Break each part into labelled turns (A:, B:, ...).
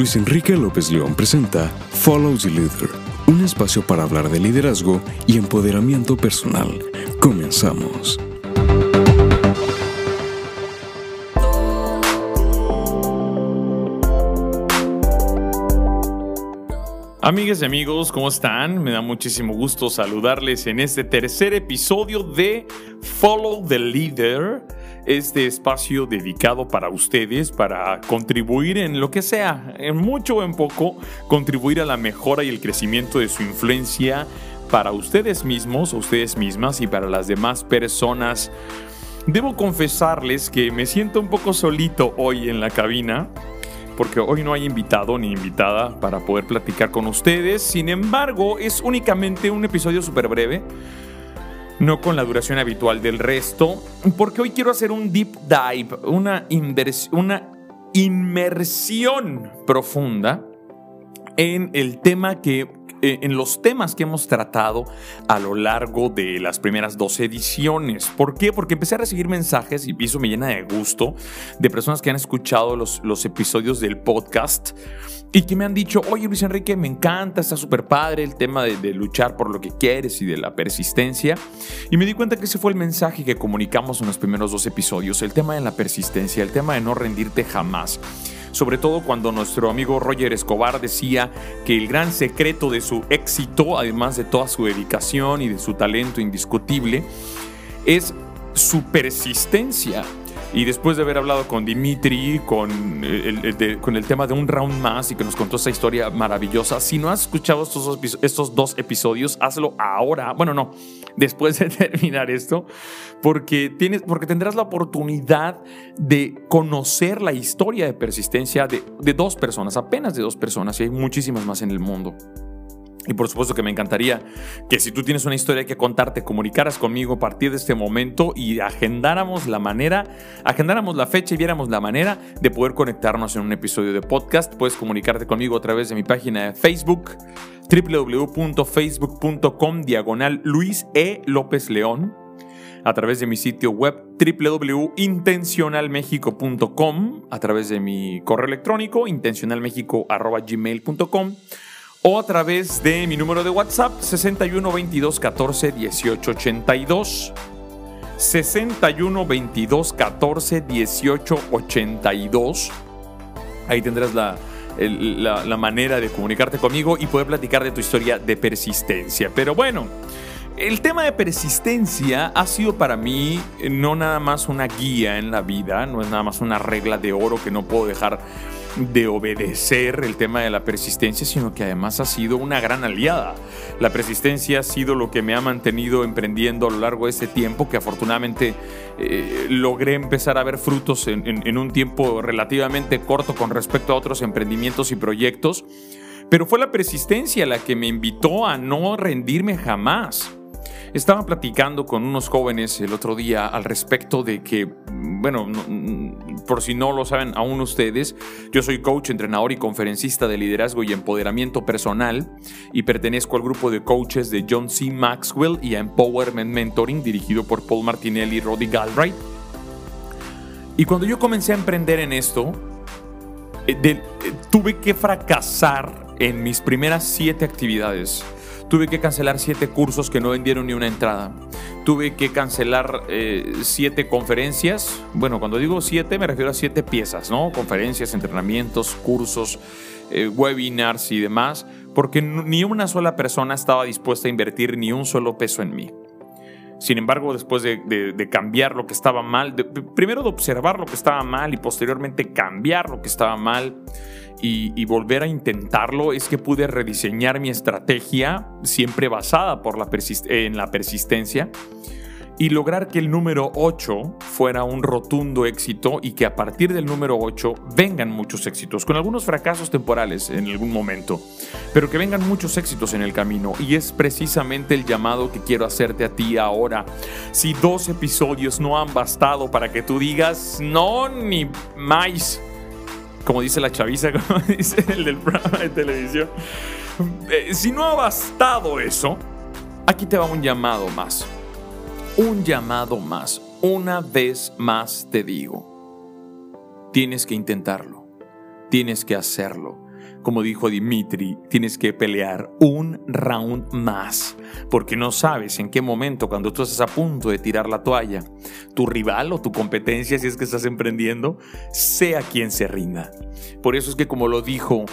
A: Luis Enrique López León presenta Follow the Leader, un espacio para hablar de liderazgo y empoderamiento personal. Comenzamos.
B: Amigas y amigos, ¿cómo están? Me da muchísimo gusto saludarles en este tercer episodio de Follow the Leader, este espacio dedicado para ustedes, para contribuir en lo que sea, en mucho o en poco, contribuir a la mejora y el crecimiento de su influencia para ustedes mismos ustedes mismas y para las demás personas. Debo confesarles que me siento un poco solito hoy en la cabina porque hoy no hay invitado ni invitada para poder platicar con ustedes. Sin embargo, es únicamente un episodio súper breve, no con la duración habitual del resto, porque hoy quiero hacer un deep dive, una, una inmersión profunda en el tema que en los temas que hemos tratado a lo largo de las primeras dos ediciones. ¿Por qué? Porque empecé a recibir mensajes y eso me llena de gusto de personas que han escuchado los, los episodios del podcast y que me han dicho, oye Luis Enrique, me encanta, está súper padre el tema de, de, luchar por lo que quieres y de la persistencia. Y me di cuenta que ese fue el mensaje que comunicamos en los primeros dos episodios, el tema de la persistencia, el tema de no rendirte jamás sobre todo cuando nuestro amigo Roger Escobar decía que el gran secreto de su éxito, además de toda su dedicación y de su talento indiscutible, es su persistencia. Y después de haber hablado con Dimitri, con el, con el tema de un round más y que nos contó esa historia maravillosa, si no has escuchado estos dos, estos dos episodios, hazlo ahora. Bueno, no, después de terminar esto, porque, tienes, porque tendrás la oportunidad de conocer la historia de persistencia de, de dos personas, apenas de dos personas, y hay muchísimas más en el mundo. Y por supuesto que me encantaría que si tú tienes una historia que contarte, comunicaras conmigo a partir de este momento y agendáramos la manera, agendáramos la fecha y viéramos la manera de poder conectarnos en un episodio de podcast. Puedes comunicarte conmigo a través de mi página de Facebook, www.facebook.com diagonal Luis E. López León, a través de mi sitio web www.intencionalmexico.com, a través de mi correo electrónico intencionalmexico.gmail.com o a través de mi número de WhatsApp 61 22 14 18 82. 61 22 14 18 82. Ahí tendrás la, la, la, manera de comunicarte conmigo y poder platicar de tu historia de persistencia. Pero bueno, el tema de persistencia ha sido para mí no nada más una guía en la vida, no es nada más una regla de oro que no puedo dejar de obedecer el tema de la persistencia, sino que además ha sido una gran aliada. La persistencia ha sido lo que me ha mantenido emprendiendo a lo largo de este tiempo, que afortunadamente eh, logré empezar a ver frutos en, en un tiempo relativamente corto con respecto a otros emprendimientos y proyectos. Pero fue la persistencia la que me invitó a no rendirme jamás. Estaba platicando con unos jóvenes el otro día al respecto de que, bueno, por si no lo saben aún ustedes, yo soy coach, entrenador y conferencista de liderazgo y empoderamiento personal y pertenezco al grupo de coaches de John C. Maxwell y Empowerment Mentoring dirigido por Paul Martinelli y Roddy Galbraith. Y cuando yo comencé a emprender en esto, eh, eh, tuve que fracasar en mis primeras siete actividades Tuve que cancelar siete cursos que no vendieron ni una entrada. Tuve que cancelar eh, siete conferencias. Bueno, cuando digo siete me refiero a siete piezas, ¿no? Conferencias, entrenamientos, cursos, eh, webinars y demás, porque ni una sola persona estaba dispuesta a invertir ni un solo peso en mí. Sin embargo, después de, cambiar lo que estaba mal, primero de observar lo que estaba mal y posteriormente cambiar lo que estaba mal, y, volver a intentarlo es que pude rediseñar mi estrategia siempre basada por la en la persistencia y lograr que el número 8 fuera un rotundo éxito y que a partir del número 8 vengan muchos éxitos, con algunos fracasos temporales en algún momento, pero que vengan muchos éxitos en el camino. Y es precisamente el llamado que quiero hacerte a ti ahora. Si dos episodios no han bastado para que tú digas, no, ni más como dice la chaviza, como dice el del programa de televisión. Eh, si no ha bastado eso, aquí te va un llamado más. Un llamado más. Una vez más te digo. Tienes que intentarlo. Tienes que hacerlo. como dijo Dimitri, tienes que pelear un round más, porque no sabes en qué momento, cuando tú estás a punto de tirar la toalla, tu rival o tu competencia, si es que estás emprendiendo, sea quien se rinda. Por eso es que como lo dijo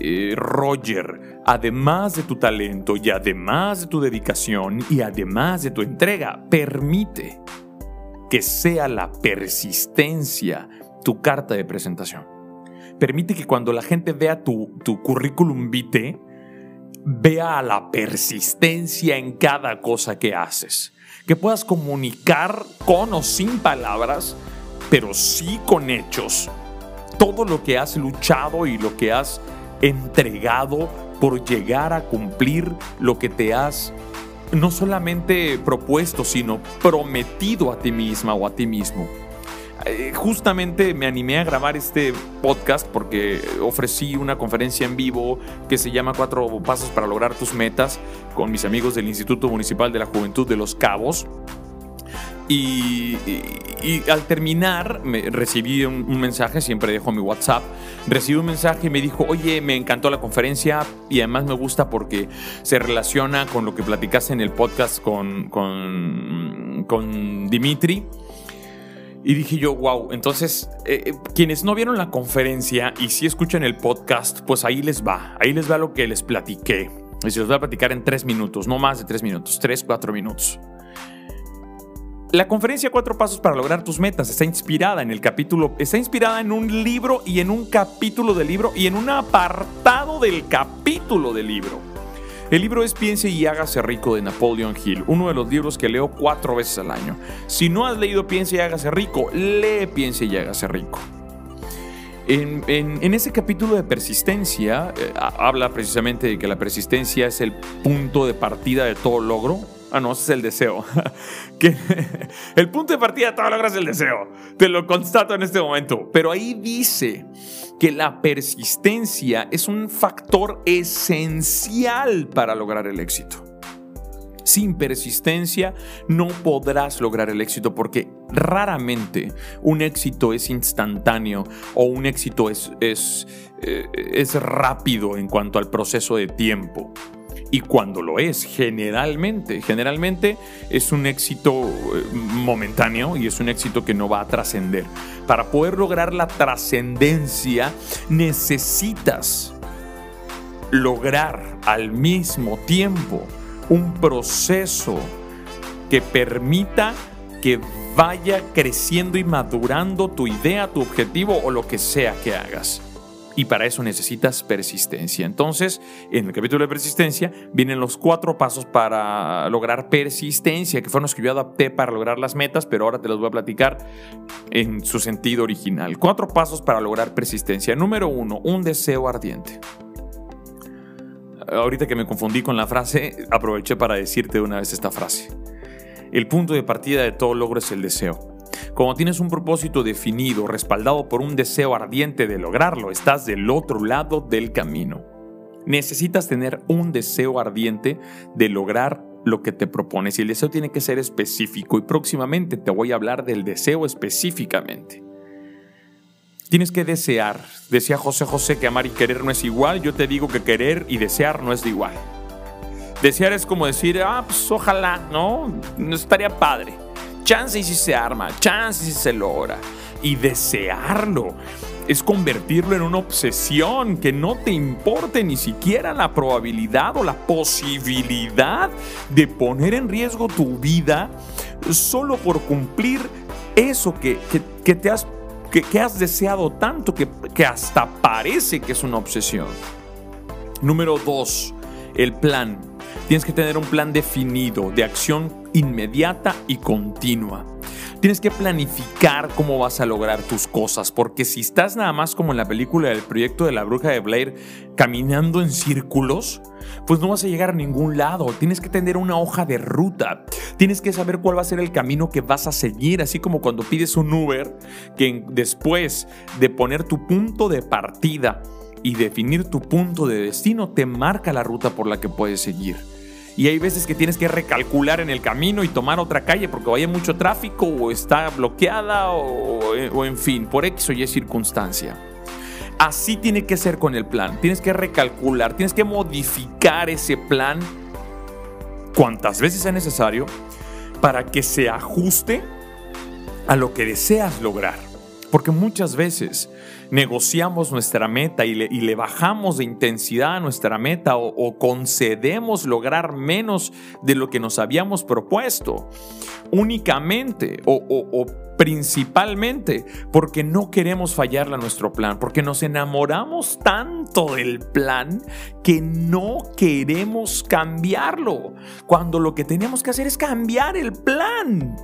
B: eh, Roger, además de tu talento y además de tu dedicación y además de tu entrega, permite que sea la persistencia tu carta de presentación. Permite que cuando la gente vea tu, tu currículum vitae, vea la persistencia en cada cosa que haces. Que puedas comunicar con o sin palabras, pero sí con hechos. Todo lo que has luchado y lo que has entregado por llegar a cumplir lo que te has no solamente propuesto, sino prometido a ti misma o a ti mismo. Eh, justamente me animé a grabar este podcast porque ofrecí una conferencia en vivo que se llama Cuatro Pasos para lograr tus metas con mis amigos del Instituto Municipal de la Juventud de Los Cabos. Y, al terminar recibí un, mensaje, siempre dejo mi WhatsApp, recibí un mensaje y me dijo, oye, me encantó la conferencia y además me gusta porque se relaciona con lo que platicaste en el podcast con, con, Dimitri. Y dije yo, wow, entonces eh, eh, quienes no vieron la conferencia y sí escuchan el podcast, pues ahí les va, ahí les va lo que les platiqué. Y se los voy a platicar en tres minutos, no más de tres minutos, tres, cuatro minutos. La conferencia Cuatro Pasos para lograr tus metas está inspirada en el capítulo, está inspirada en un libro y en un capítulo del libro y en un apartado del capítulo del libro. El libro es Piense y hágase rico de Napoleon Hill, uno de los libros que leo cuatro veces al año. Si no has leído Piense y hágase rico, lee Piense y hágase rico. En, ese capítulo de persistencia, eh, habla precisamente de que la persistencia es el punto de partida de todo logro Ah, no, ese es el deseo. el punto de partida de es el deseo. Te lo constato en este momento. Pero ahí dice que la persistencia es un factor esencial para lograr el éxito. Sin persistencia no podrás lograr el éxito porque raramente un éxito es instantáneo o un éxito es, es, eh, es rápido en cuanto al proceso de tiempo y cuando lo es, generalmente, generalmente es un éxito eh, momentáneo y es un éxito que no va a trascender. Para poder lograr la trascendencia necesitas lograr al mismo tiempo un proceso que permita que vaya creciendo y madurando tu idea, tu objetivo o lo que sea que hagas. Y para eso necesitas persistencia. Entonces, en el capítulo de persistencia vienen los cuatro pasos para lograr persistencia, que fueron los que yo adapté para lograr las metas, pero ahora te los voy a platicar en su sentido original. Cuatro pasos para lograr persistencia. Número uno, un deseo ardiente. Ahorita que me confundí con la frase, aproveché para decirte de una vez esta frase. El punto de partida de todo logro es el deseo. Cuando tienes un propósito definido, respaldado por un deseo ardiente de lograrlo, estás del otro lado del camino. Necesitas tener un deseo ardiente de lograr lo que te propones y el deseo tiene que ser específico y próximamente te voy a hablar del deseo específicamente. Tienes que desear. Decía José José que amar y querer no es igual. Yo te digo que querer y desear no es igual. Desear es como decir, ah, pues ojalá, ¿no? No estaría padre. Chance y si se arma, chance y si se logra. Y desearlo es convertirlo en una obsesión, que no te importe ni siquiera la probabilidad o la posibilidad de poner en riesgo tu vida solo por cumplir eso que, te has, que, has deseado tanto que, que hasta parece que es una obsesión. Número dos, el plan. Tienes que tener un plan definido de acción inmediata y continua. Tienes que planificar cómo vas a lograr tus cosas, porque si estás nada más como en la película del proyecto de la bruja de Blair, caminando en círculos, pues no vas a llegar a ningún lado. Tienes que tener una hoja de ruta. Tienes que saber cuál va a ser el camino que vas a seguir, así como cuando pides un Uber, que después de poner tu punto de partida y definir tu punto de destino, te marca la ruta por la que puedes seguir y hay veces que tienes que recalcular en el camino y tomar otra calle porque vaya mucho tráfico o está bloqueada o, en fin, por X o Y circunstancia. Así tiene que ser con el plan. Tienes que recalcular, tienes que modificar ese plan cuantas veces sea necesario para que se ajuste a lo que deseas lograr. Porque muchas veces negociamos nuestra meta y le, bajamos de intensidad a nuestra meta o, concedemos lograr menos de lo que nos habíamos propuesto. Únicamente o, o principalmente porque no queremos fallarle a nuestro plan, porque nos enamoramos tanto del plan que no queremos cambiarlo, cuando lo que tenemos que hacer es cambiar el plan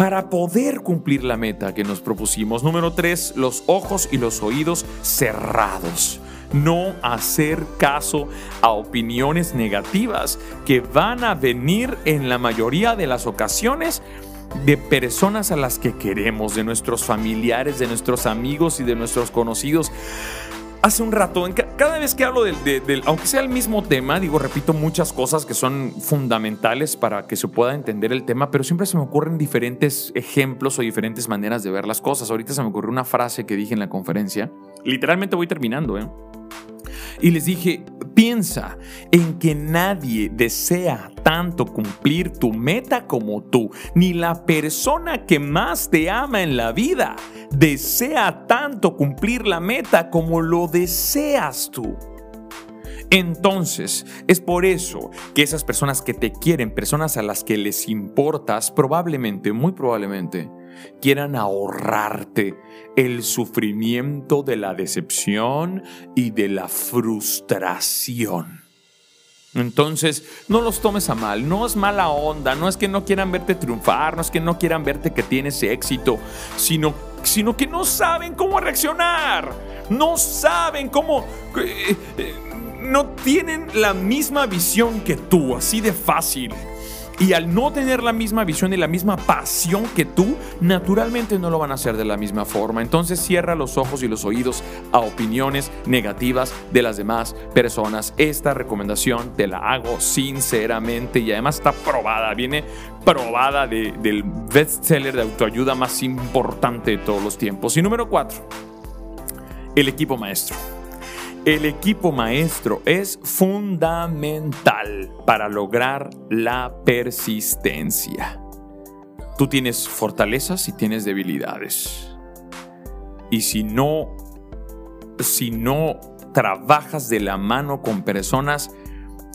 B: para poder cumplir la meta que nos propusimos. Número tres, los ojos y los oídos cerrados. No hacer caso a opiniones negativas que van a venir en la mayoría de las ocasiones de personas a las que queremos, de nuestros familiares, de nuestros amigos y de nuestros conocidos hace un rato, cada vez que hablo del, aunque sea el mismo tema, digo, repito muchas cosas que son fundamentales para que se pueda entender el tema, pero siempre se me ocurren diferentes ejemplos o diferentes maneras de ver las cosas. Ahorita se me ocurrió una frase que dije en la conferencia. Literalmente voy terminando, ¿eh? Y les dije, piensa en que nadie desea tanto cumplir tu meta como tú, ni la persona que más te ama en la vida desea tanto cumplir la meta como lo deseas tú. Entonces, es por eso que esas personas que te quieren, personas a las que les importas, probablemente, muy probablemente, quieran ahorrarte el sufrimiento de la decepción y de la frustración. Entonces, no los tomes a mal, no es mala onda, no es que no quieran verte triunfar, no es que no quieran verte que tienes éxito, sino, sino que no saben cómo reaccionar, no saben cómo... Eh, eh, no tienen la misma visión que tú, así de fácil. Y al no tener la misma visión y la misma pasión que tú, naturalmente no lo van a hacer de la misma forma. Entonces cierra los ojos y los oídos a opiniones negativas de las demás personas. Esta recomendación te la hago sinceramente y además está probada, viene probada del bestseller de autoayuda más importante de todos los tiempos. Y número cuatro, el equipo maestro. El equipo maestro es fundamental para lograr la persistencia. Tú tienes fortalezas y tienes debilidades. Y si no, si no trabajas de la mano con personas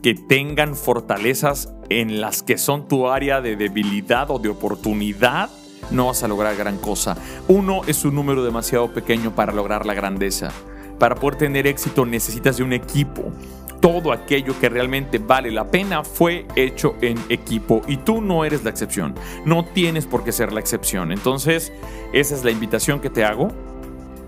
B: que tengan fortalezas en las que son tu área de debilidad o de oportunidad, no vas a lograr gran cosa. Uno es un número demasiado pequeño para lograr la grandeza. Para poder tener éxito necesitas de un equipo. Todo aquello que realmente vale la pena fue hecho en equipo y tú no eres la excepción. No tienes por qué ser la excepción. Entonces, esa es la invitación que te hago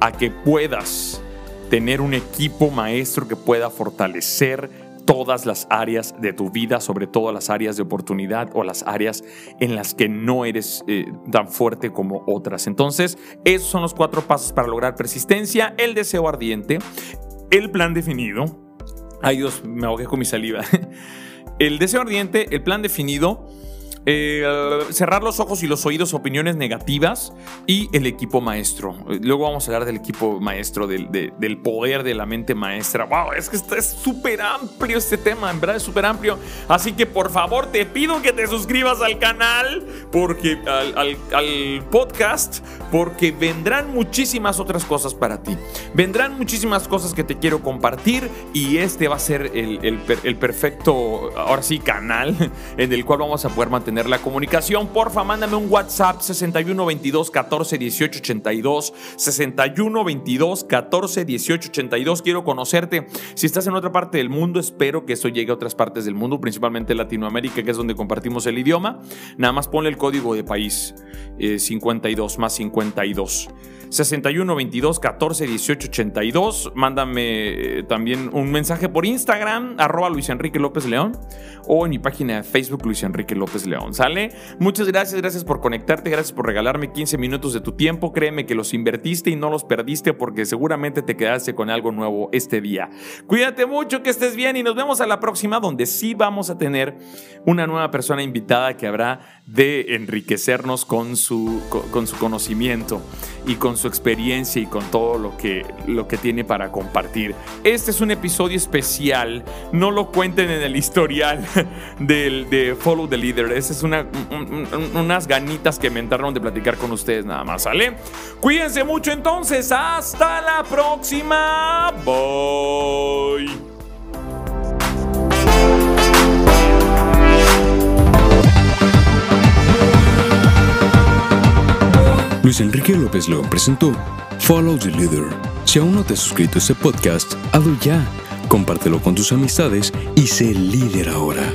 B: a que puedas tener un equipo maestro que pueda fortalecer todas las áreas de tu vida, sobre todo las áreas de oportunidad o las áreas en las que no eres eh, tan fuerte como otras. Entonces, esos son los cuatro pasos para lograr persistencia, el deseo ardiente, el plan definido. Ay Dios, me ahogué con mi saliva. El deseo ardiente, el plan definido eh, cerrar los ojos y los oídos opiniones negativas y el equipo maestro. Luego vamos a hablar del equipo maestro, del, del poder de la mente maestra. ¡Wow! Es que es súper amplio este tema, en verdad es súper amplio. Así que por favor te pido que te suscribas al canal, porque al, al, podcast, porque vendrán muchísimas otras cosas para ti. Vendrán muchísimas cosas que te quiero compartir y este va a ser el, el, el perfecto, ahora sí, canal en el cual vamos a poder mantener la comunicación, porfa, mándame un WhatsApp 61 22 14 18 82. 61 22 14 18 82. Quiero conocerte. Si estás en otra parte del mundo, espero que esto llegue a otras partes del mundo, principalmente Latinoamérica, que es donde compartimos el idioma. Nada más ponle el código de país 52 eh, más 52. 61 22 14 18 82. Mándame eh, también un mensaje por Instagram, arroba Luis Enrique López León, o en mi página de Facebook, Luis Enrique López León. León, ¿sale? Muchas gracias, gracias por conectarte, gracias por regalarme 15 minutos de tu tiempo. Créeme que los invertiste y no los perdiste porque seguramente te quedaste con algo nuevo este día. Cuídate mucho, que estés bien y nos vemos a la próxima donde sí vamos a tener una nueva persona invitada que habrá de enriquecernos con su, con, su conocimiento y con su experiencia y con todo lo que, lo que tiene para compartir. Este es un episodio especial, no lo cuenten en el historial del, de Follow the Leader, es una, unas ganitas que me entraron de platicar con ustedes nada más, ¿sale? Cuídense mucho entonces, hasta la próxima, bye.
A: Luis Enrique López León presentó Follow the Leader. Si aún no te has suscrito a este podcast, hazlo ya, compártelo con tus amistades y sé líder ahora.